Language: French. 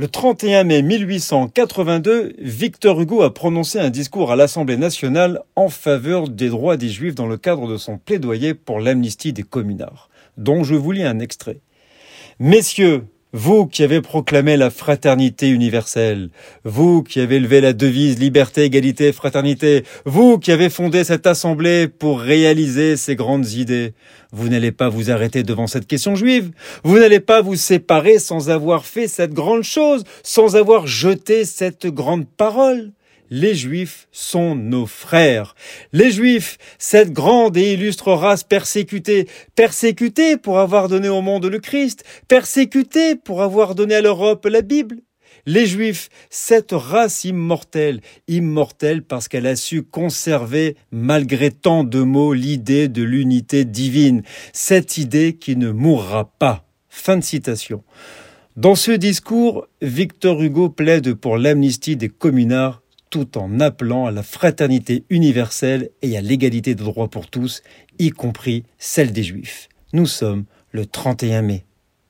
Le 31 mai 1882, Victor Hugo a prononcé un discours à l'Assemblée nationale en faveur des droits des Juifs dans le cadre de son plaidoyer pour l'amnistie des communards, dont je vous lis un extrait. Messieurs, vous qui avez proclamé la fraternité universelle, vous qui avez levé la devise liberté, égalité, fraternité, vous qui avez fondé cette assemblée pour réaliser ces grandes idées, vous n'allez pas vous arrêter devant cette question juive, vous n'allez pas vous séparer sans avoir fait cette grande chose, sans avoir jeté cette grande parole les Juifs sont nos frères. Les Juifs, cette grande et illustre race persécutée, persécutée pour avoir donné au monde le Christ, persécutée pour avoir donné à l'Europe la Bible. Les Juifs, cette race immortelle, immortelle parce qu'elle a su conserver, malgré tant de mots, l'idée de l'unité divine, cette idée qui ne mourra pas. Fin de citation. Dans ce discours, Victor Hugo plaide pour l'amnistie des communards tout en appelant à la fraternité universelle et à l'égalité de droits pour tous, y compris celle des Juifs. Nous sommes le 31 mai.